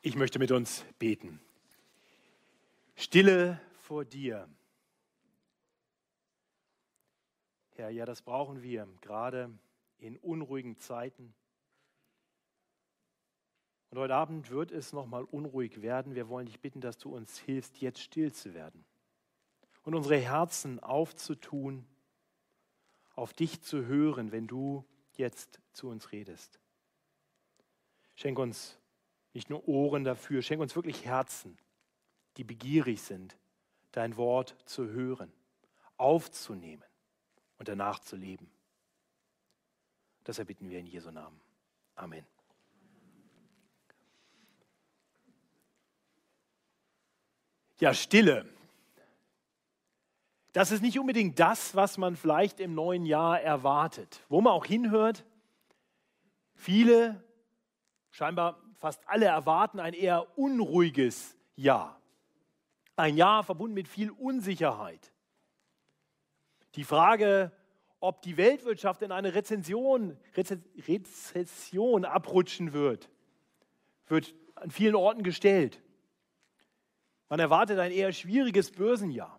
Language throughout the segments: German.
Ich möchte mit uns beten. Stille vor dir. Herr, ja, das brauchen wir gerade in unruhigen Zeiten. Und heute Abend wird es nochmal unruhig werden. Wir wollen dich bitten, dass du uns hilfst, jetzt still zu werden und unsere Herzen aufzutun, auf dich zu hören, wenn du jetzt zu uns redest. Schenk uns nicht nur Ohren dafür, schenk uns wirklich Herzen, die begierig sind, dein Wort zu hören, aufzunehmen und danach zu leben. Das erbitten wir in Jesu Namen. Amen. Ja, Stille. Das ist nicht unbedingt das, was man vielleicht im neuen Jahr erwartet. Wo man auch hinhört, viele, scheinbar fast alle erwarten ein eher unruhiges Jahr. Ein Jahr verbunden mit viel Unsicherheit. Die Frage, ob die Weltwirtschaft in eine Rezension, Rezession abrutschen wird, wird an vielen Orten gestellt. Man erwartet ein eher schwieriges Börsenjahr.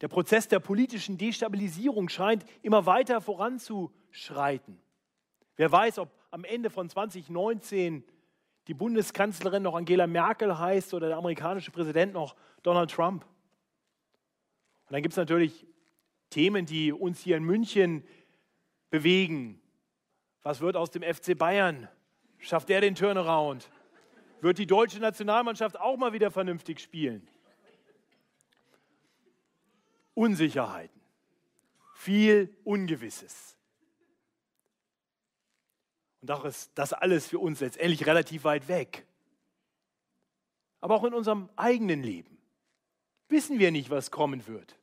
Der Prozess der politischen Destabilisierung scheint immer weiter voranzuschreiten. Wer weiß, ob am Ende von 2019 die Bundeskanzlerin noch Angela Merkel heißt oder der amerikanische Präsident noch Donald Trump. Und dann gibt es natürlich Themen, die uns hier in München bewegen. Was wird aus dem FC Bayern? Schafft er den Turnaround? Wird die deutsche Nationalmannschaft auch mal wieder vernünftig spielen? Unsicherheiten, viel Ungewisses. Und doch ist das alles für uns letztendlich relativ weit weg. Aber auch in unserem eigenen Leben wissen wir nicht, was kommen wird.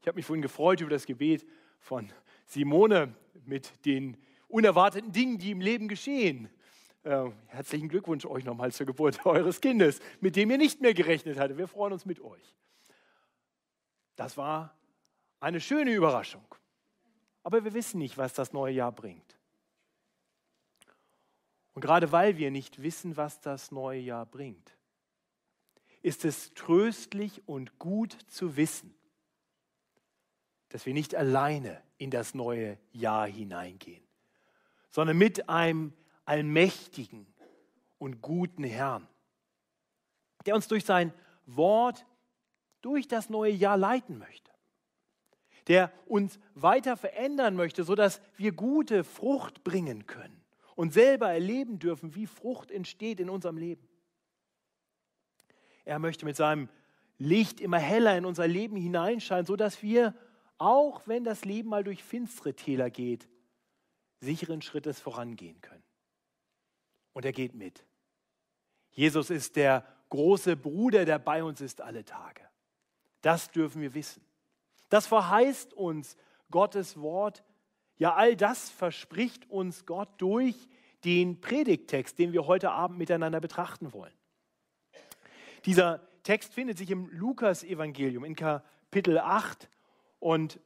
Ich habe mich vorhin gefreut über das Gebet von Simone mit den unerwarteten Dingen, die im Leben geschehen. Äh, herzlichen Glückwunsch euch nochmal zur Geburt eures Kindes, mit dem ihr nicht mehr gerechnet hattet. Wir freuen uns mit euch. Das war eine schöne Überraschung. Aber wir wissen nicht, was das neue Jahr bringt. Und gerade weil wir nicht wissen, was das neue Jahr bringt, ist es tröstlich und gut zu wissen, dass wir nicht alleine in das neue Jahr hineingehen, sondern mit einem allmächtigen und guten Herrn, der uns durch sein Wort durch das neue Jahr leiten möchte, der uns weiter verändern möchte, sodass wir gute Frucht bringen können und selber erleben dürfen, wie Frucht entsteht in unserem Leben. Er möchte mit seinem Licht immer heller in unser Leben hineinscheinen, sodass wir, auch wenn das Leben mal durch finstere Täler geht, sicheren Schrittes vorangehen können. Und er geht mit. Jesus ist der große Bruder, der bei uns ist alle Tage. Das dürfen wir wissen. Das verheißt uns Gottes Wort ja, all das verspricht uns Gott durch den Predigttext, den wir heute Abend miteinander betrachten wollen. Dieser Text findet sich im Lukas-Evangelium in Kapitel 8 und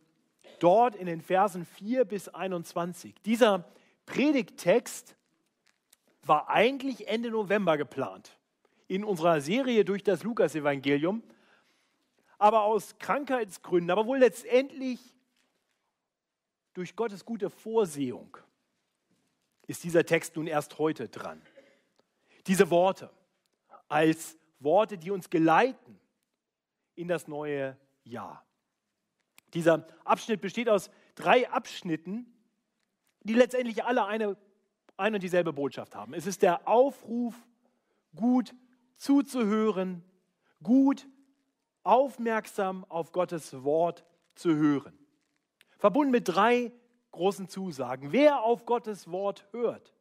dort in den Versen 4 bis 21. Dieser Predigttext war eigentlich Ende November geplant in unserer Serie durch das Lukas-Evangelium, aber aus Krankheitsgründen, aber wohl letztendlich durch Gottes gute Vorsehung ist dieser Text nun erst heute dran. Diese Worte als Worte, die uns geleiten in das neue Jahr. Dieser Abschnitt besteht aus drei Abschnitten, die letztendlich alle eine, eine und dieselbe Botschaft haben. Es ist der Aufruf, gut zuzuhören, gut aufmerksam auf Gottes Wort zu hören. Verbunden mit drei großen Zusagen. Wer auf Gottes Wort hört,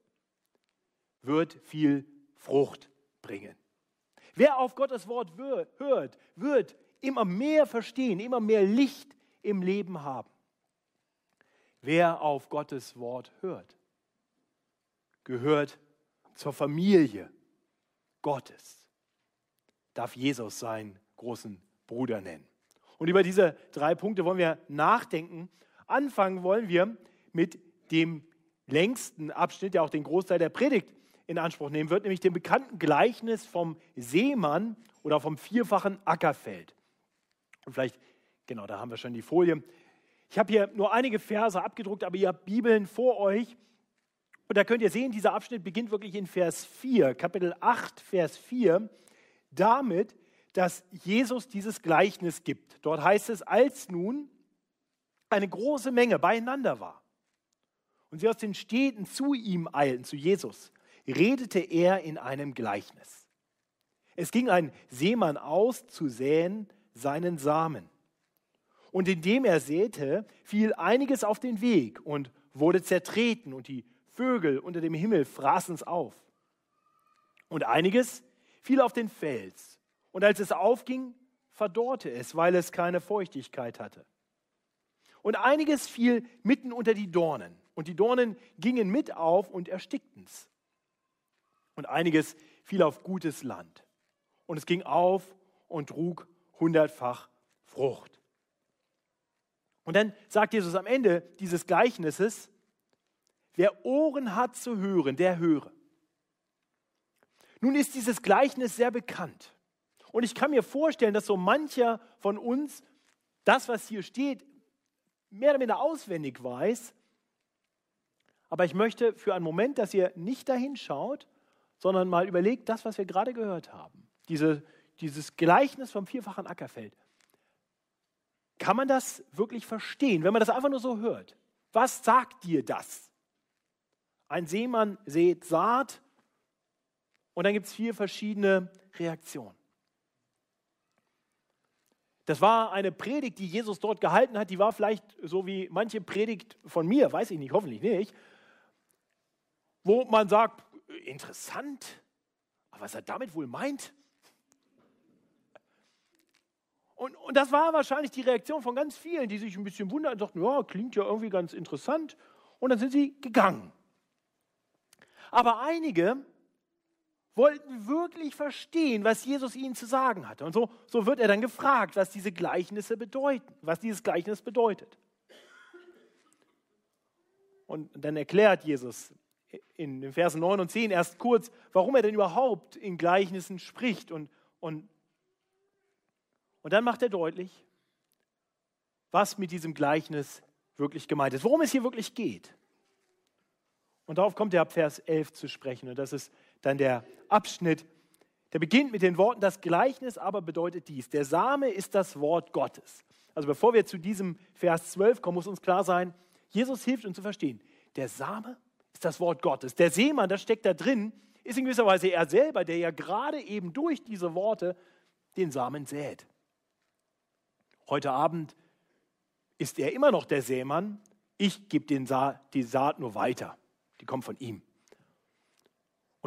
wird viel Frucht bringen. Wer auf Gottes Wort hört, wird immer mehr verstehen, immer mehr Licht im Leben haben. Wer auf Gottes Wort hört, gehört zur Familie Gottes, darf Jesus seinen großen Bruder nennen. Und über diese drei Punkte wollen wir nachdenken Anfangen wollen wir mit dem längsten Abschnitt, der auch den Großteil der Predigt in Anspruch nehmen wird, nämlich dem bekannten Gleichnis vom Seemann oder vom vierfachen Ackerfeld. Und vielleicht, genau, da haben wir schon die Folie. Ich habe hier nur einige Verse abgedruckt, aber ihr habt Bibeln vor euch. Und da könnt ihr sehen, dieser Abschnitt beginnt wirklich in Vers 4, Kapitel 8, Vers 4, damit, dass Jesus dieses Gleichnis gibt. Dort heißt es, als nun eine große Menge beieinander war und sie aus den Städten zu ihm eilten, zu Jesus, redete er in einem Gleichnis. Es ging ein Seemann aus zu säen seinen Samen. Und indem er säte, fiel einiges auf den Weg und wurde zertreten und die Vögel unter dem Himmel fraßen es auf. Und einiges fiel auf den Fels. Und als es aufging, verdorrte es, weil es keine Feuchtigkeit hatte. Und einiges fiel mitten unter die Dornen. Und die Dornen gingen mit auf und erstickten es. Und einiges fiel auf gutes Land. Und es ging auf und trug hundertfach Frucht. Und dann sagt Jesus am Ende dieses Gleichnisses, wer Ohren hat zu hören, der höre. Nun ist dieses Gleichnis sehr bekannt. Und ich kann mir vorstellen, dass so mancher von uns das, was hier steht, mehr oder weniger auswendig weiß. Aber ich möchte für einen Moment, dass ihr nicht dahin schaut, sondern mal überlegt, das, was wir gerade gehört haben. Diese, dieses Gleichnis vom vierfachen Ackerfeld. Kann man das wirklich verstehen, wenn man das einfach nur so hört? Was sagt dir das? Ein Seemann sät Saat und dann gibt es vier verschiedene Reaktionen. Das war eine Predigt, die Jesus dort gehalten hat. Die war vielleicht so wie manche Predigt von mir, weiß ich nicht, hoffentlich nicht, wo man sagt, interessant, aber was er damit wohl meint? Und, und das war wahrscheinlich die Reaktion von ganz vielen, die sich ein bisschen wundern und sagten, ja, klingt ja irgendwie ganz interessant. Und dann sind sie gegangen. Aber einige wollten wirklich verstehen, was Jesus ihnen zu sagen hatte. Und so, so wird er dann gefragt, was diese Gleichnisse bedeuten, was dieses Gleichnis bedeutet. Und dann erklärt Jesus in den Versen 9 und 10 erst kurz, warum er denn überhaupt in Gleichnissen spricht. Und, und, und dann macht er deutlich, was mit diesem Gleichnis wirklich gemeint ist, worum es hier wirklich geht. Und darauf kommt er ab Vers 11 zu sprechen. Und das ist dann der Abschnitt, der beginnt mit den Worten, das Gleichnis aber bedeutet dies. Der Same ist das Wort Gottes. Also bevor wir zu diesem Vers 12 kommen, muss uns klar sein, Jesus hilft uns zu verstehen. Der Same ist das Wort Gottes. Der Seemann, das steckt da drin, ist in gewisser Weise er selber, der ja gerade eben durch diese Worte den Samen sät. Heute Abend ist er immer noch der Sämann. Ich gebe Sa die Saat nur weiter. Die kommt von ihm.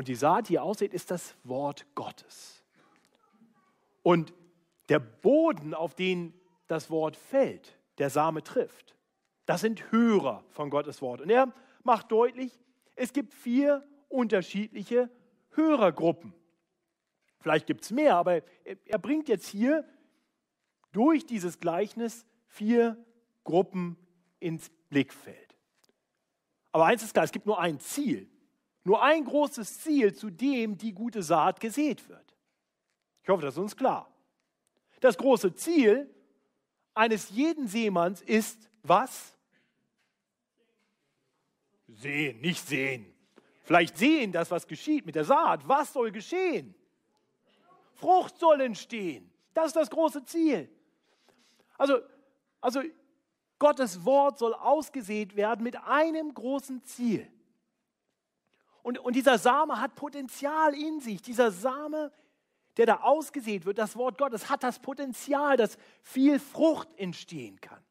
Und die Saat, die aussieht, ist das Wort Gottes. Und der Boden, auf den das Wort fällt, der Same trifft, das sind Hörer von Gottes Wort. Und er macht deutlich, es gibt vier unterschiedliche Hörergruppen. Vielleicht gibt es mehr, aber er bringt jetzt hier durch dieses Gleichnis vier Gruppen ins Blickfeld. Aber eins ist klar, es gibt nur ein Ziel. Nur ein großes Ziel, zu dem die gute Saat gesät wird. Ich hoffe, das ist uns klar. Das große Ziel eines jeden Seemanns ist was? Sehen, nicht sehen. Vielleicht sehen, das, was geschieht mit der Saat. Was soll geschehen? Frucht soll entstehen. Das ist das große Ziel. Also, also Gottes Wort soll ausgesät werden mit einem großen Ziel. Und, und dieser Same hat Potenzial in sich. Dieser Same, der da ausgesät wird, das Wort Gottes, hat das Potenzial, dass viel Frucht entstehen kann.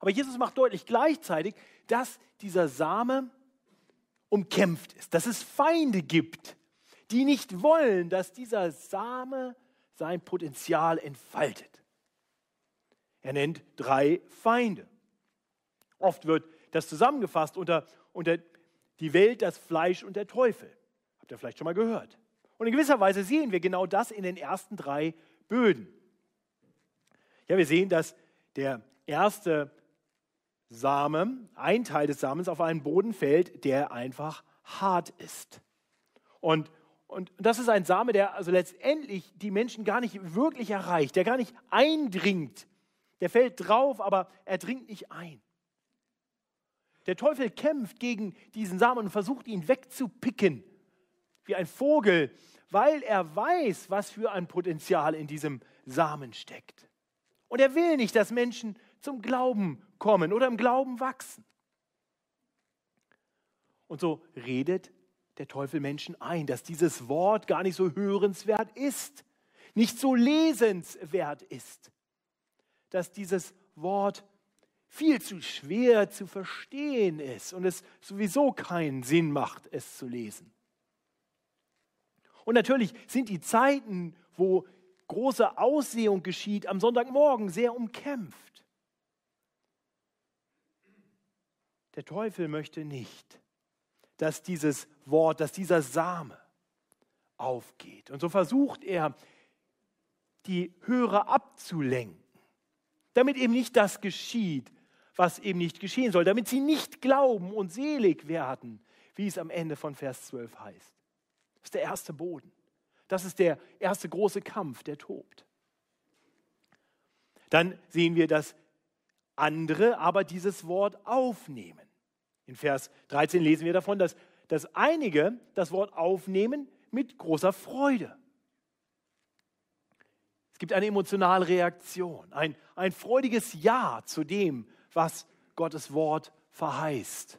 Aber Jesus macht deutlich gleichzeitig, dass dieser Same umkämpft ist, dass es Feinde gibt, die nicht wollen, dass dieser Same sein Potenzial entfaltet. Er nennt drei Feinde. Oft wird das zusammengefasst unter, unter die Welt, das Fleisch und der Teufel. Habt ihr vielleicht schon mal gehört. Und in gewisser Weise sehen wir genau das in den ersten drei Böden. Ja, wir sehen, dass der erste Same, ein Teil des Samens auf einen Boden fällt, der einfach hart ist. Und, und das ist ein Same, der also letztendlich die Menschen gar nicht wirklich erreicht, der gar nicht eindringt. Der fällt drauf, aber er dringt nicht ein. Der Teufel kämpft gegen diesen Samen und versucht ihn wegzupicken, wie ein Vogel, weil er weiß, was für ein Potenzial in diesem Samen steckt. Und er will nicht, dass Menschen zum Glauben kommen oder im Glauben wachsen. Und so redet der Teufel Menschen ein, dass dieses Wort gar nicht so hörenswert ist, nicht so lesenswert ist, dass dieses Wort viel zu schwer zu verstehen ist und es sowieso keinen Sinn macht, es zu lesen. Und natürlich sind die Zeiten, wo große Aussehung geschieht, am Sonntagmorgen sehr umkämpft. Der Teufel möchte nicht, dass dieses Wort, dass dieser Same aufgeht. Und so versucht er, die Hörer abzulenken, damit eben nicht das geschieht, was eben nicht geschehen soll, damit sie nicht glauben und selig werden, wie es am Ende von Vers 12 heißt. Das ist der erste Boden. Das ist der erste große Kampf, der tobt. Dann sehen wir, dass andere aber dieses Wort aufnehmen. In Vers 13 lesen wir davon, dass, dass einige das Wort aufnehmen mit großer Freude. Es gibt eine emotionale Reaktion, ein, ein freudiges Ja zu dem, was Gottes Wort verheißt.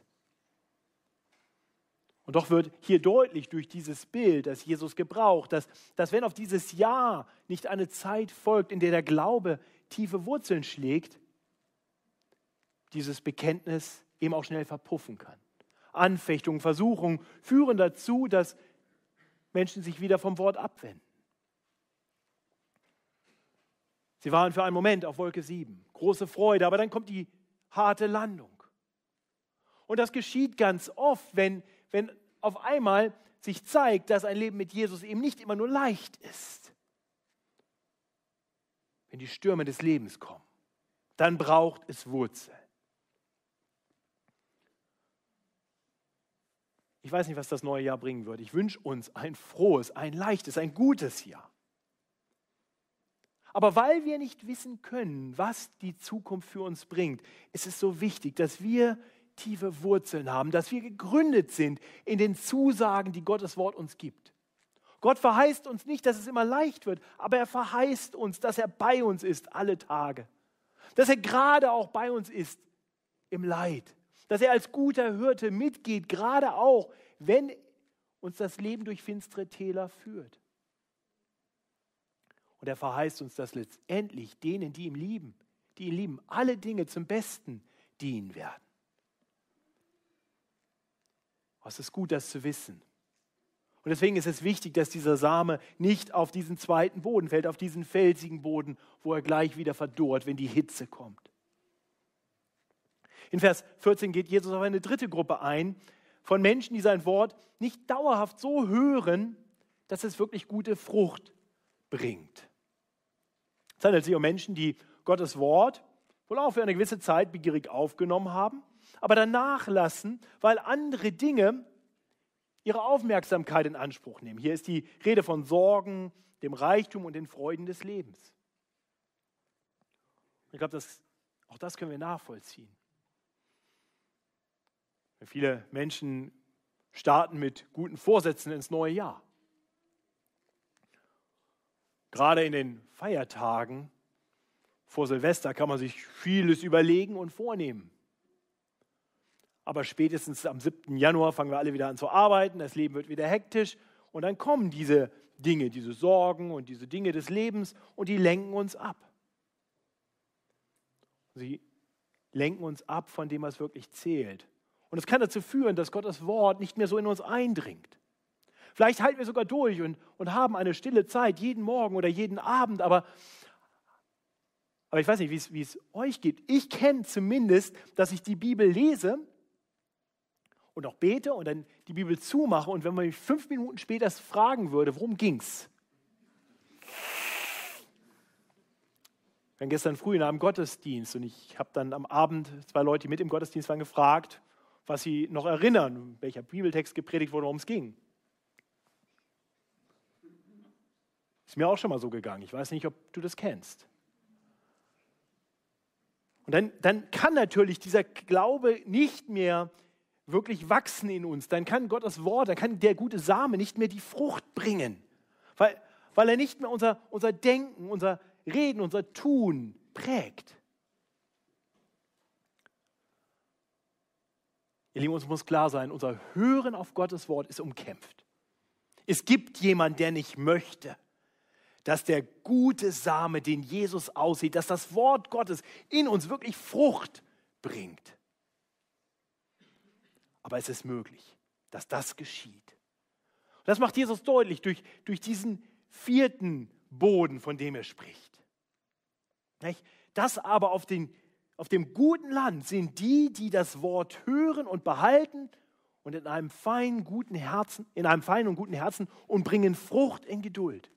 Und doch wird hier deutlich durch dieses Bild, das Jesus gebraucht, dass, dass wenn auf dieses Ja nicht eine Zeit folgt, in der der Glaube tiefe Wurzeln schlägt, dieses Bekenntnis eben auch schnell verpuffen kann. Anfechtungen, Versuchungen führen dazu, dass Menschen sich wieder vom Wort abwenden. Sie waren für einen Moment auf Wolke 7, große Freude, aber dann kommt die harte Landung. Und das geschieht ganz oft, wenn, wenn auf einmal sich zeigt, dass ein Leben mit Jesus eben nicht immer nur leicht ist. Wenn die Stürme des Lebens kommen, dann braucht es Wurzeln. Ich weiß nicht, was das neue Jahr bringen wird. Ich wünsche uns ein frohes, ein leichtes, ein gutes Jahr. Aber weil wir nicht wissen können, was die Zukunft für uns bringt, ist es so wichtig, dass wir tiefe Wurzeln haben, dass wir gegründet sind in den Zusagen, die Gottes Wort uns gibt. Gott verheißt uns nicht, dass es immer leicht wird, aber er verheißt uns, dass er bei uns ist alle Tage. Dass er gerade auch bei uns ist im Leid. Dass er als guter Hirte mitgeht, gerade auch, wenn uns das Leben durch finstere Täler führt. Und er verheißt uns, dass letztendlich denen, die ihn lieben, die ihn lieben, alle Dinge zum Besten dienen werden. Es ist gut, das zu wissen. Und deswegen ist es wichtig, dass dieser Same nicht auf diesen zweiten Boden fällt, auf diesen felsigen Boden, wo er gleich wieder verdorrt, wenn die Hitze kommt. In Vers 14 geht Jesus auf eine dritte Gruppe ein, von Menschen, die sein Wort nicht dauerhaft so hören, dass es wirklich gute Frucht bringt. Es handelt sich um Menschen, die Gottes Wort wohl auch für eine gewisse Zeit begierig aufgenommen haben, aber dann nachlassen, weil andere Dinge ihre Aufmerksamkeit in Anspruch nehmen. Hier ist die Rede von Sorgen, dem Reichtum und den Freuden des Lebens. Ich glaube, das, auch das können wir nachvollziehen. Viele Menschen starten mit guten Vorsätzen ins neue Jahr. Gerade in den Feiertagen vor Silvester kann man sich vieles überlegen und vornehmen. Aber spätestens am 7. Januar fangen wir alle wieder an zu arbeiten, das Leben wird wieder hektisch und dann kommen diese Dinge, diese Sorgen und diese Dinge des Lebens und die lenken uns ab. Sie lenken uns ab von dem, was wirklich zählt. Und es kann dazu führen, dass Gottes Wort nicht mehr so in uns eindringt. Vielleicht halten wir sogar durch und, und haben eine stille Zeit jeden Morgen oder jeden Abend, aber, aber ich weiß nicht, wie es euch geht. Ich kenne zumindest, dass ich die Bibel lese und auch bete und dann die Bibel zumache und wenn man mich fünf Minuten später fragen würde, worum ging es? Wir waren gestern früh in einem Gottesdienst und ich habe dann am Abend zwei Leute, die mit im Gottesdienst waren, gefragt, was Sie noch erinnern, welcher Bibeltext gepredigt wurde, worum es ging. Ist mir auch schon mal so gegangen. Ich weiß nicht, ob du das kennst. Und dann, dann kann natürlich dieser Glaube nicht mehr wirklich wachsen in uns. Dann kann Gottes Wort, dann kann der gute Same nicht mehr die Frucht bringen, weil, weil er nicht mehr unser, unser Denken, unser Reden, unser Tun prägt. Ihr Lieben, uns muss klar sein, unser Hören auf Gottes Wort ist umkämpft. Es gibt jemanden, der nicht möchte, dass der gute Same, den Jesus aussieht, dass das Wort Gottes in uns wirklich Frucht bringt. Aber es ist möglich, dass das geschieht. Und das macht Jesus deutlich durch, durch diesen vierten Boden, von dem er spricht. Das aber auf, den, auf dem guten Land sind die, die das Wort hören und behalten und in einem feinen, guten Herzen, in einem feinen und guten Herzen und bringen Frucht in Geduld.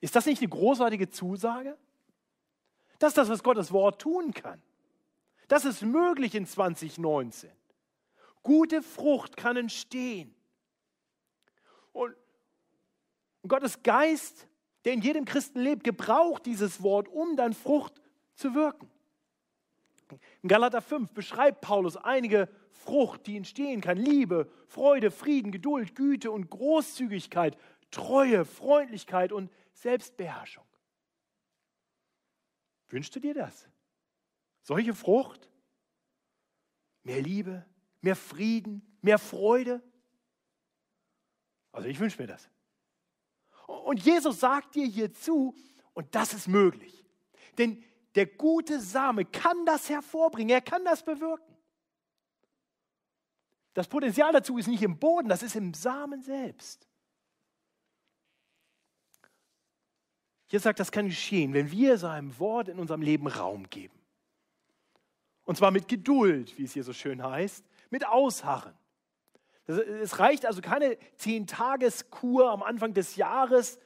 Ist das nicht eine großartige Zusage? Das ist das, was Gottes Wort tun kann. Das ist möglich in 2019. Gute Frucht kann entstehen. Und Gottes Geist, der in jedem Christen lebt, gebraucht dieses Wort, um dann Frucht zu wirken. In Galater 5 beschreibt Paulus einige Frucht, die entstehen kann. Liebe, Freude, Frieden, Geduld, Güte und Großzügigkeit, Treue, Freundlichkeit und Selbstbeherrschung. Wünschst du dir das? Solche Frucht? Mehr Liebe, mehr Frieden, mehr Freude? Also ich wünsche mir das. Und Jesus sagt dir hierzu, und das ist möglich. Denn der gute Same kann das hervorbringen, er kann das bewirken. Das Potenzial dazu ist nicht im Boden, das ist im Samen selbst. Jesus sagt, das kann geschehen, wenn wir seinem Wort in unserem Leben Raum geben. Und zwar mit Geduld, wie es hier so schön heißt, mit Ausharren. Es reicht also keine Zehn-Tages-Kur am Anfang des Jahres,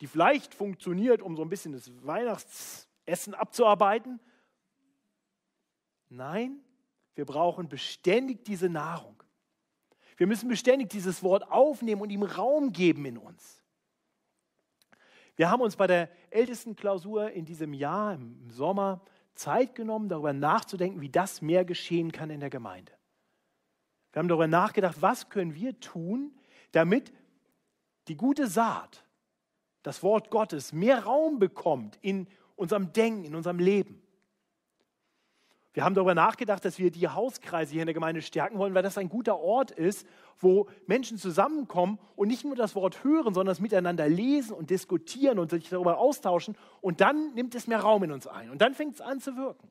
die vielleicht funktioniert, um so ein bisschen das Weihnachtsessen abzuarbeiten. Nein, wir brauchen beständig diese Nahrung. Wir müssen beständig dieses Wort aufnehmen und ihm Raum geben in uns. Wir haben uns bei der ältesten Klausur in diesem Jahr, im Sommer, Zeit genommen, darüber nachzudenken, wie das mehr geschehen kann in der Gemeinde. Wir haben darüber nachgedacht, was können wir tun, damit die gute Saat, das Wort Gottes, mehr Raum bekommt in unserem Denken, in unserem Leben. Wir haben darüber nachgedacht, dass wir die Hauskreise hier in der Gemeinde stärken wollen, weil das ein guter Ort ist, wo Menschen zusammenkommen und nicht nur das Wort hören, sondern es miteinander lesen und diskutieren und sich darüber austauschen. Und dann nimmt es mehr Raum in uns ein. Und dann fängt es an zu wirken.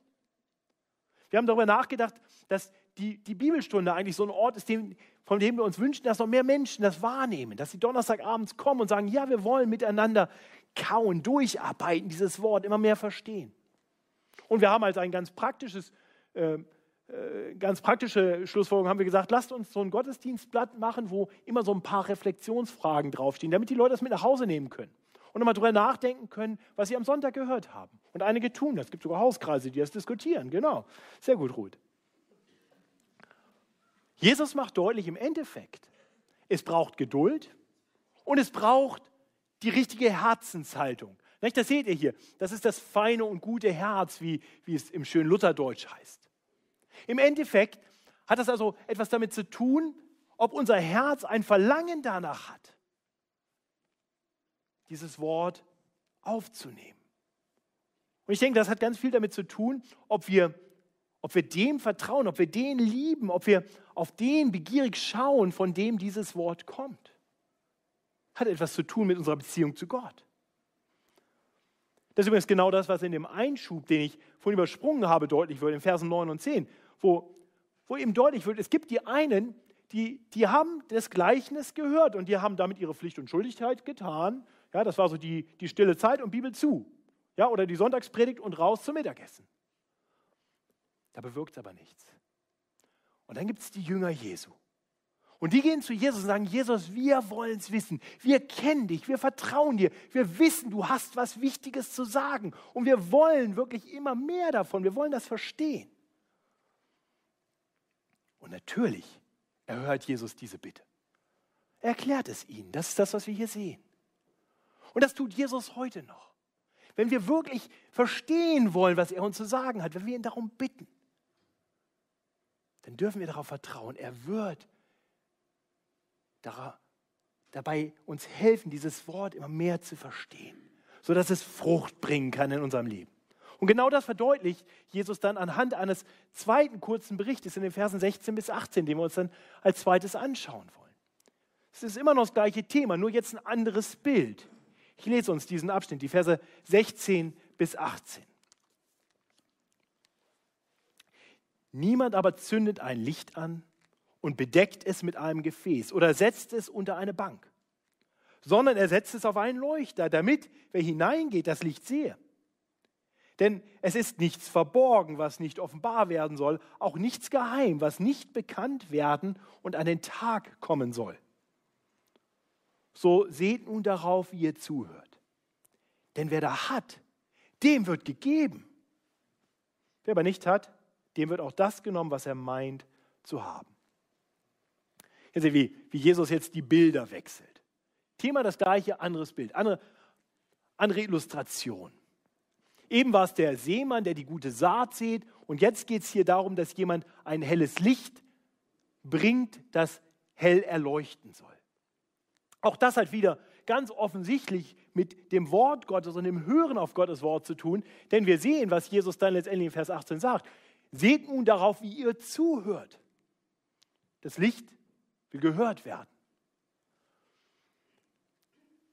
Wir haben darüber nachgedacht, dass die, die Bibelstunde eigentlich so ein Ort ist, dem, von dem wir uns wünschen, dass noch mehr Menschen das wahrnehmen, dass sie Donnerstagabends kommen und sagen, ja, wir wollen miteinander kauen, durcharbeiten, dieses Wort immer mehr verstehen. Und wir haben als ein ganz praktisches, äh, ganz praktische Schlussfolgerung haben wir gesagt, lasst uns so ein Gottesdienstblatt machen, wo immer so ein paar Reflexionsfragen draufstehen, damit die Leute das mit nach Hause nehmen können und nochmal drüber nachdenken können, was sie am Sonntag gehört haben. Und einige tun das. Es gibt sogar Hauskreise, die das diskutieren. Genau. Sehr gut, Ruth. Jesus macht deutlich im Endeffekt, es braucht Geduld und es braucht die richtige Herzenshaltung. Das seht ihr hier. Das ist das feine und gute Herz, wie, wie es im schönen Lutherdeutsch heißt. Im Endeffekt hat das also etwas damit zu tun, ob unser Herz ein Verlangen danach hat, dieses Wort aufzunehmen. Und ich denke, das hat ganz viel damit zu tun, ob wir, ob wir dem vertrauen, ob wir den lieben, ob wir auf den begierig schauen, von dem dieses Wort kommt. Hat etwas zu tun mit unserer Beziehung zu Gott. Das ist übrigens genau das, was in dem Einschub, den ich vorhin übersprungen habe, deutlich wird, in Versen 9 und 10, wo, wo eben deutlich wird, es gibt die einen, die, die haben das Gleichnis gehört und die haben damit ihre Pflicht und Schuldigkeit getan. Ja, das war so die, die stille Zeit und Bibel zu. Ja, oder die Sonntagspredigt und raus zum Mittagessen. Da bewirkt es aber nichts. Und dann gibt es die Jünger Jesu. Und die gehen zu Jesus und sagen, Jesus, wir wollen es wissen. Wir kennen dich, wir vertrauen dir. Wir wissen, du hast was Wichtiges zu sagen. Und wir wollen wirklich immer mehr davon. Wir wollen das verstehen. Und natürlich erhört Jesus diese Bitte. Er erklärt es ihnen. Das ist das, was wir hier sehen. Und das tut Jesus heute noch. Wenn wir wirklich verstehen wollen, was er uns zu sagen hat, wenn wir ihn darum bitten, dann dürfen wir darauf vertrauen, er wird dabei uns helfen, dieses Wort immer mehr zu verstehen, sodass es Frucht bringen kann in unserem Leben. Und genau das verdeutlicht Jesus dann anhand eines zweiten kurzen Berichtes in den Versen 16 bis 18, den wir uns dann als zweites anschauen wollen. Es ist immer noch das gleiche Thema, nur jetzt ein anderes Bild. Ich lese uns diesen Abschnitt, die Verse 16 bis 18. Niemand aber zündet ein Licht an und bedeckt es mit einem Gefäß oder setzt es unter eine Bank, sondern er setzt es auf einen Leuchter, damit, wer hineingeht, das Licht sehe. Denn es ist nichts verborgen, was nicht offenbar werden soll, auch nichts geheim, was nicht bekannt werden und an den Tag kommen soll. So seht nun darauf, wie ihr zuhört. Denn wer da hat, dem wird gegeben. Wer aber nicht hat, dem wird auch das genommen, was er meint zu haben. Hier seht wie, wie Jesus jetzt die Bilder wechselt. Thema das gleiche, anderes Bild, andere, andere Illustration. Eben war es der Seemann, der die gute Saat sät. Und jetzt geht es hier darum, dass jemand ein helles Licht bringt, das hell erleuchten soll. Auch das hat wieder ganz offensichtlich mit dem Wort Gottes und dem Hören auf Gottes Wort zu tun. Denn wir sehen, was Jesus dann letztendlich in Vers 18 sagt. Seht nun darauf, wie ihr zuhört. Das Licht will gehört werden.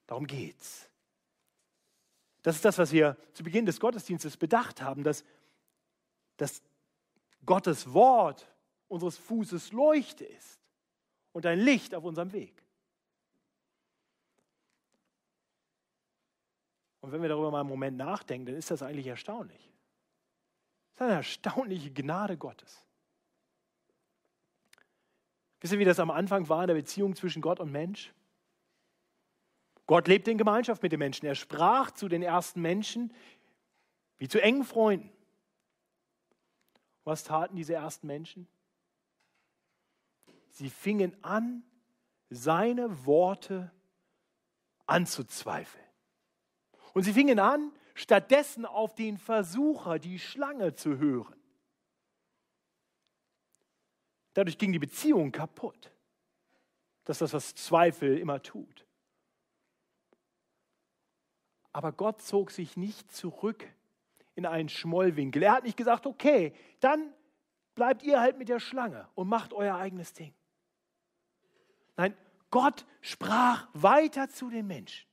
Darum geht's. Das ist das, was wir zu Beginn des Gottesdienstes bedacht haben, dass, dass Gottes Wort unseres Fußes Leuchte ist und ein Licht auf unserem Weg. Und wenn wir darüber mal einen Moment nachdenken, dann ist das eigentlich erstaunlich. Das ist eine erstaunliche Gnade Gottes. Wisst ihr, wie das am Anfang war in der Beziehung zwischen Gott und Mensch? Gott lebte in Gemeinschaft mit den Menschen. Er sprach zu den ersten Menschen wie zu engen Freunden. Was taten diese ersten Menschen? Sie fingen an, seine Worte anzuzweifeln. Und sie fingen an, stattdessen auf den Versucher, die Schlange zu hören. Dadurch ging die Beziehung kaputt. Das ist das, was Zweifel immer tut. Aber Gott zog sich nicht zurück in einen Schmollwinkel. Er hat nicht gesagt, okay, dann bleibt ihr halt mit der Schlange und macht euer eigenes Ding. Nein, Gott sprach weiter zu den Menschen.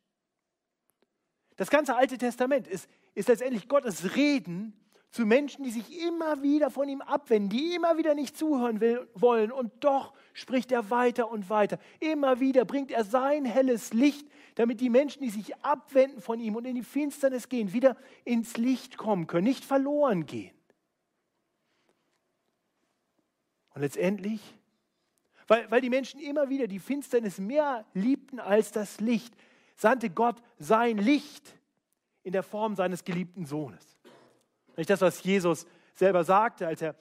Das ganze Alte Testament ist, ist letztendlich Gottes Reden zu Menschen, die sich immer wieder von ihm abwenden, die immer wieder nicht zuhören will, wollen. Und doch spricht er weiter und weiter. Immer wieder bringt er sein helles Licht, damit die Menschen, die sich abwenden von ihm und in die Finsternis gehen, wieder ins Licht kommen können, nicht verloren gehen. Und letztendlich, weil, weil die Menschen immer wieder die Finsternis mehr liebten als das Licht, sandte Gott sein Licht in der Form seines geliebten Sohnes. Nicht das, was Jesus selber sagte, als er,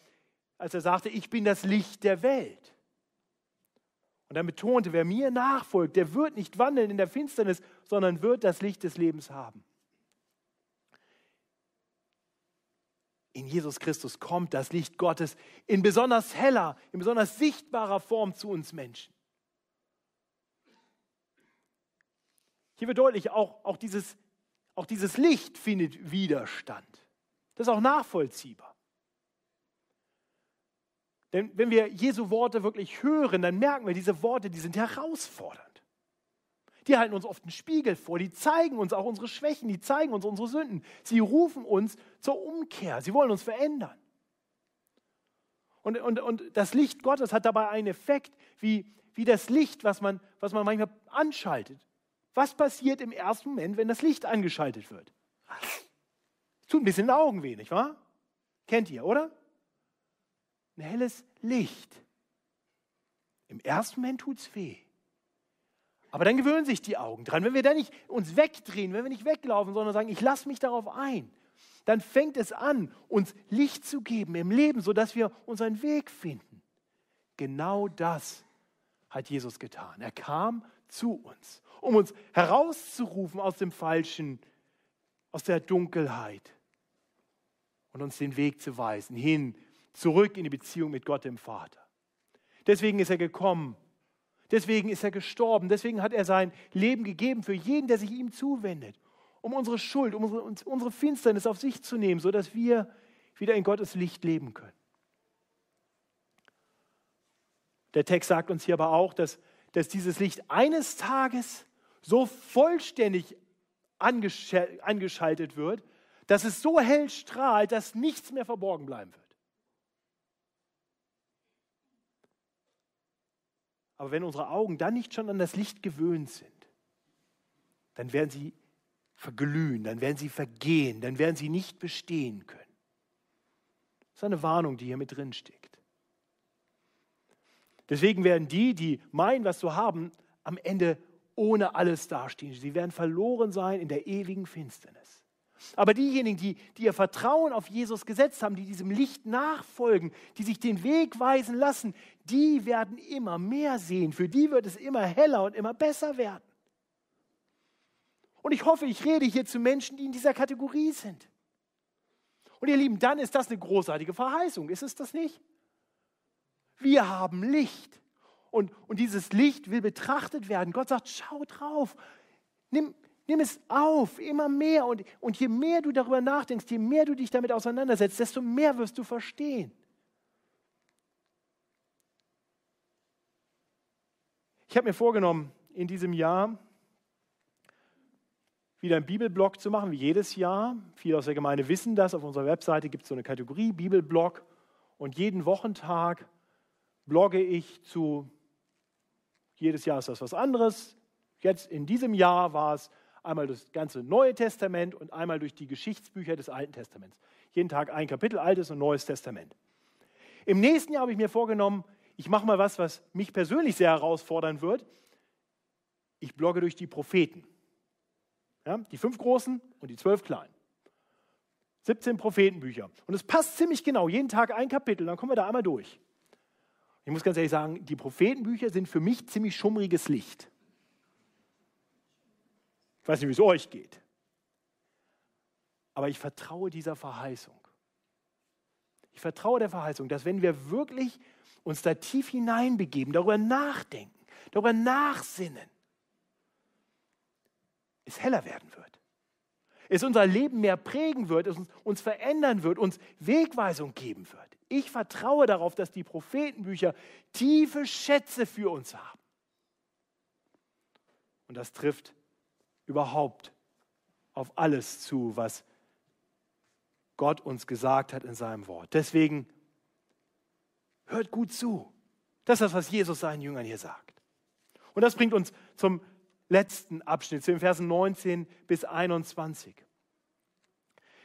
als er sagte, ich bin das Licht der Welt. Und er betonte, wer mir nachfolgt, der wird nicht wandeln in der Finsternis, sondern wird das Licht des Lebens haben. In Jesus Christus kommt das Licht Gottes in besonders heller, in besonders sichtbarer Form zu uns Menschen. Hier wird deutlich, auch, auch, dieses, auch dieses Licht findet Widerstand. Das ist auch nachvollziehbar. Denn wenn wir Jesu Worte wirklich hören, dann merken wir, diese Worte, die sind herausfordernd. Die halten uns oft einen Spiegel vor, die zeigen uns auch unsere Schwächen, die zeigen uns unsere Sünden. Sie rufen uns zur Umkehr, sie wollen uns verändern. Und, und, und das Licht Gottes hat dabei einen Effekt, wie, wie das Licht, was man, was man manchmal anschaltet. Was passiert im ersten Moment, wenn das Licht angeschaltet wird? Tut ein bisschen Augen weh, nicht wahr? Kennt ihr, oder? Ein helles Licht. Im ersten Moment tut es weh. Aber dann gewöhnen sich die Augen dran. Wenn wir dann nicht uns wegdrehen, wenn wir nicht weglaufen, sondern sagen, ich lasse mich darauf ein, dann fängt es an, uns Licht zu geben im Leben, sodass wir unseren Weg finden. Genau das hat Jesus getan. Er kam zu uns, um uns herauszurufen aus dem Falschen, aus der Dunkelheit und uns den Weg zu weisen, hin, zurück in die Beziehung mit Gott dem Vater. Deswegen ist er gekommen. Deswegen ist er gestorben. Deswegen hat er sein Leben gegeben für jeden, der sich ihm zuwendet, um unsere Schuld, um unsere, Finsternis auf sich zu nehmen, sodass wir wieder in Gottes Licht leben können. Der Text sagt uns hier aber auch, dass, dass dieses Licht eines Tages so vollständig angeschaltet wird, dass es so hell strahlt, dass nichts mehr verborgen bleiben wird. Aber wenn unsere Augen dann nicht schon an das Licht gewöhnt sind, dann werden sie verglühen, dann werden sie vergehen, dann werden sie nicht bestehen können. Das ist eine Warnung, die hier mit drin steckt. Deswegen werden die, die meinen, was zu haben, am Ende ohne alles dastehen. Sie werden verloren sein in der ewigen Finsternis. Aber diejenigen, die, die ihr Vertrauen auf Jesus gesetzt haben, die diesem Licht nachfolgen, die sich den Weg weisen lassen, die werden immer mehr sehen. Für die wird es immer heller und immer besser werden. Und ich hoffe, ich rede hier zu Menschen, die in dieser Kategorie sind. Und ihr Lieben, dann ist das eine großartige Verheißung, ist es das nicht? Wir haben Licht. Und, und dieses Licht will betrachtet werden. Gott sagt, schau drauf. Nimm, nimm es auf, immer mehr. Und, und je mehr du darüber nachdenkst, je mehr du dich damit auseinandersetzt, desto mehr wirst du verstehen. Ich habe mir vorgenommen, in diesem Jahr wieder einen Bibelblog zu machen, wie jedes Jahr. Viele aus der Gemeinde wissen das. Auf unserer Webseite gibt es so eine Kategorie Bibelblog. Und jeden Wochentag blogge ich zu jedes Jahr ist das was anderes. Jetzt in diesem Jahr war es einmal das ganze Neue Testament und einmal durch die Geschichtsbücher des Alten Testaments. Jeden Tag ein Kapitel Altes und Neues Testament. Im nächsten Jahr habe ich mir vorgenommen, ich mache mal was, was mich persönlich sehr herausfordern wird. Ich blogge durch die Propheten. Ja, die fünf großen und die zwölf kleinen. 17 Prophetenbücher. Und es passt ziemlich genau, jeden Tag ein Kapitel, dann kommen wir da einmal durch. Ich muss ganz ehrlich sagen, die Prophetenbücher sind für mich ziemlich schummriges Licht. Ich weiß nicht, wie es euch geht. Aber ich vertraue dieser Verheißung. Ich vertraue der Verheißung, dass wenn wir wirklich uns da tief hineinbegeben, darüber nachdenken, darüber nachsinnen, es heller werden wird. Es unser Leben mehr prägen wird, es uns verändern wird, uns Wegweisung geben wird. Ich vertraue darauf, dass die Prophetenbücher tiefe Schätze für uns haben. Und das trifft überhaupt auf alles zu, was Gott uns gesagt hat in seinem Wort. Deswegen hört gut zu. Das ist das, was Jesus seinen Jüngern hier sagt. Und das bringt uns zum letzten Abschnitt, zu den Versen 19 bis 21.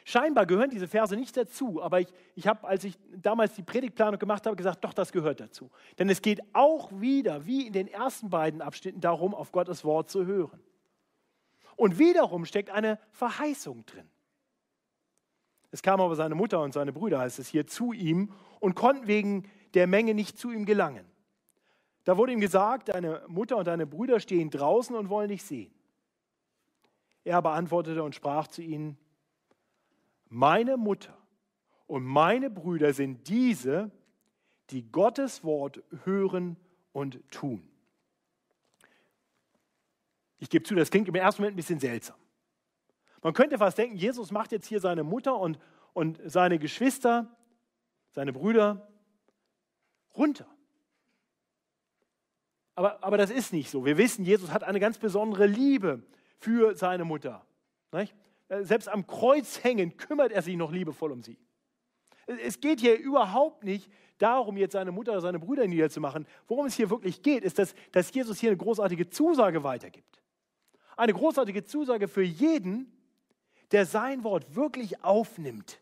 Scheinbar gehören diese Verse nicht dazu, aber ich, ich habe, als ich damals die Predigtplanung gemacht habe, gesagt, doch, das gehört dazu. Denn es geht auch wieder, wie in den ersten beiden Abschnitten, darum, auf Gottes Wort zu hören. Und wiederum steckt eine Verheißung drin. Es kam aber seine Mutter und seine Brüder, heißt es hier, zu ihm und konnten wegen der Menge nicht zu ihm gelangen. Da wurde ihm gesagt, deine Mutter und deine Brüder stehen draußen und wollen dich sehen. Er aber antwortete und sprach zu ihnen, meine Mutter und meine Brüder sind diese, die Gottes Wort hören und tun. Ich gebe zu, das klingt im ersten Moment ein bisschen seltsam. Man könnte fast denken, Jesus macht jetzt hier seine Mutter und, und seine Geschwister, seine Brüder runter. Aber, aber das ist nicht so. Wir wissen, Jesus hat eine ganz besondere Liebe für seine Mutter. Nicht? Äh, selbst am Kreuz hängen, kümmert er sich noch liebevoll um sie. Es geht hier überhaupt nicht darum, jetzt seine Mutter oder seine Brüder niederzumachen. Worum es hier wirklich geht, ist, dass, dass Jesus hier eine großartige Zusage weitergibt. Eine großartige Zusage für jeden, der sein Wort wirklich aufnimmt.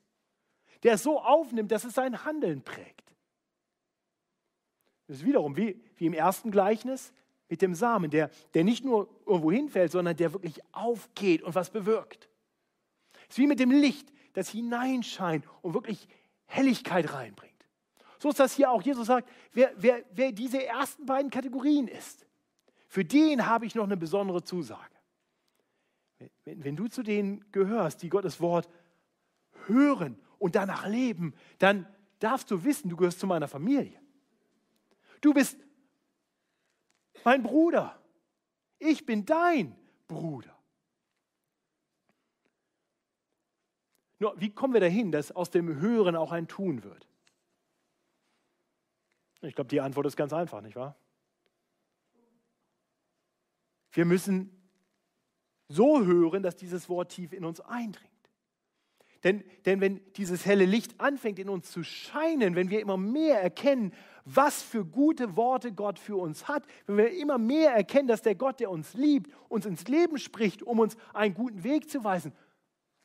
Der es so aufnimmt, dass es sein Handeln prägt. Das ist wiederum wie, wie im ersten Gleichnis mit dem Samen, der, der nicht nur irgendwo hinfällt, sondern der wirklich aufgeht und was bewirkt. Es ist wie mit dem Licht, das hineinscheint und wirklich Helligkeit reinbringt. So ist das hier auch. Jesus sagt, wer, wer, wer diese ersten beiden Kategorien ist, für den habe ich noch eine besondere Zusage. Wenn, wenn du zu denen gehörst, die Gottes Wort hören und danach leben, dann darfst du wissen, du gehörst zu meiner Familie. Du bist mein Bruder. Ich bin dein Bruder. Nur, wie kommen wir dahin, dass aus dem Hören auch ein Tun wird? Ich glaube, die Antwort ist ganz einfach, nicht wahr? Wir müssen so hören, dass dieses Wort tief in uns eindringt. Denn, denn wenn dieses helle Licht anfängt in uns zu scheinen, wenn wir immer mehr erkennen, was für gute Worte Gott für uns hat, wenn wir immer mehr erkennen, dass der Gott, der uns liebt, uns ins Leben spricht, um uns einen guten Weg zu weisen,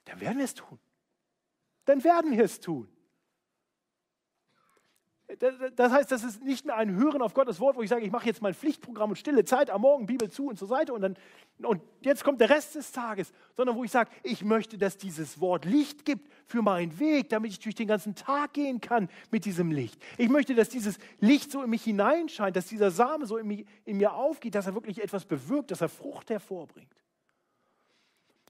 dann werden wir es tun. Dann werden wir es tun. Das heißt, das ist nicht mehr ein Hören auf Gottes Wort, wo ich sage, ich mache jetzt mein Pflichtprogramm und stille Zeit am Morgen, Bibel zu und zur Seite und, dann, und jetzt kommt der Rest des Tages, sondern wo ich sage, ich möchte, dass dieses Wort Licht gibt für meinen Weg, damit ich durch den ganzen Tag gehen kann mit diesem Licht. Ich möchte, dass dieses Licht so in mich hineinscheint, dass dieser Same so in, mich, in mir aufgeht, dass er wirklich etwas bewirkt, dass er Frucht hervorbringt.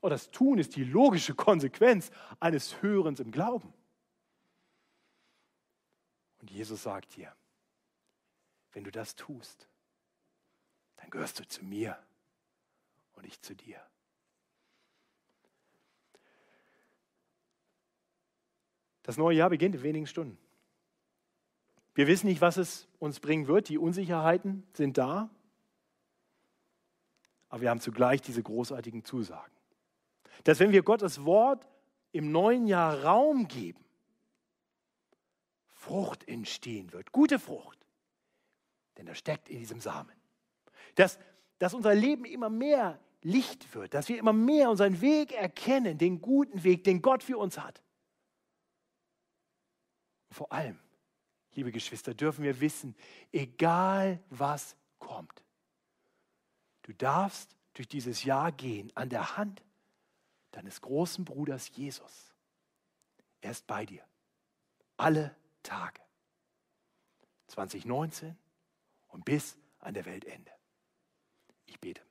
Und das Tun ist die logische Konsequenz eines Hörens im Glauben. Und Jesus sagt dir, wenn du das tust, dann gehörst du zu mir und ich zu dir. Das neue Jahr beginnt in wenigen Stunden. Wir wissen nicht, was es uns bringen wird. Die Unsicherheiten sind da. Aber wir haben zugleich diese großartigen Zusagen. Dass wenn wir Gottes Wort im neuen Jahr Raum geben, Frucht entstehen wird. Gute Frucht. Denn da steckt in diesem Samen. Dass, dass unser Leben immer mehr Licht wird, dass wir immer mehr unseren Weg erkennen, den guten Weg, den Gott für uns hat. Und vor allem, liebe Geschwister, dürfen wir wissen, egal was kommt, du darfst durch dieses Jahr gehen an der Hand deines großen Bruders Jesus. Er ist bei dir. Alle Tage. 2019 und bis an der Weltende. Ich bete.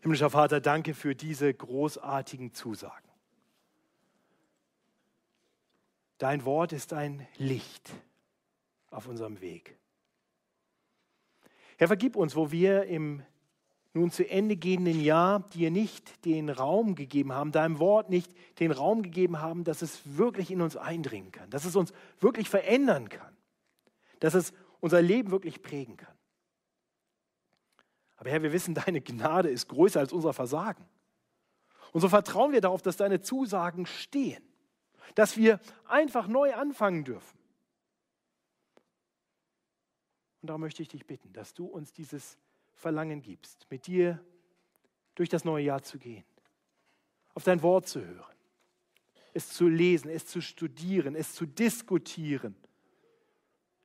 Himmlischer Vater, danke für diese großartigen Zusagen. Dein Wort ist ein Licht auf unserem Weg. Herr, vergib uns, wo wir im nun zu Ende gehenden Jahr dir nicht den Raum gegeben haben, deinem Wort nicht den Raum gegeben haben, dass es wirklich in uns eindringen kann, dass es uns wirklich verändern kann, dass es unser Leben wirklich prägen kann. Aber Herr, wir wissen, deine Gnade ist größer als unser Versagen. Und so vertrauen wir darauf, dass deine Zusagen stehen, dass wir einfach neu anfangen dürfen. Und da möchte ich dich bitten, dass du uns dieses Verlangen gibst, mit dir durch das neue Jahr zu gehen, auf dein Wort zu hören, es zu lesen, es zu studieren, es zu diskutieren,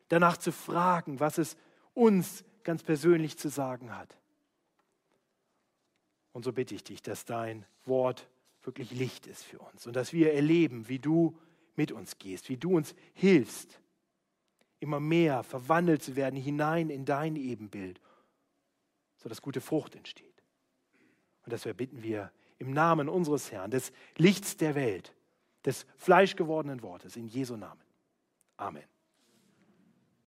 danach zu fragen, was es uns ganz persönlich zu sagen hat. Und so bitte ich dich, dass dein Wort wirklich Licht ist für uns und dass wir erleben, wie du mit uns gehst, wie du uns hilfst, immer mehr verwandelt zu werden hinein in dein Ebenbild sodass gute Frucht entsteht. Und das erbitten wir im Namen unseres Herrn, des Lichts der Welt, des fleischgewordenen Wortes, in Jesu Namen. Amen.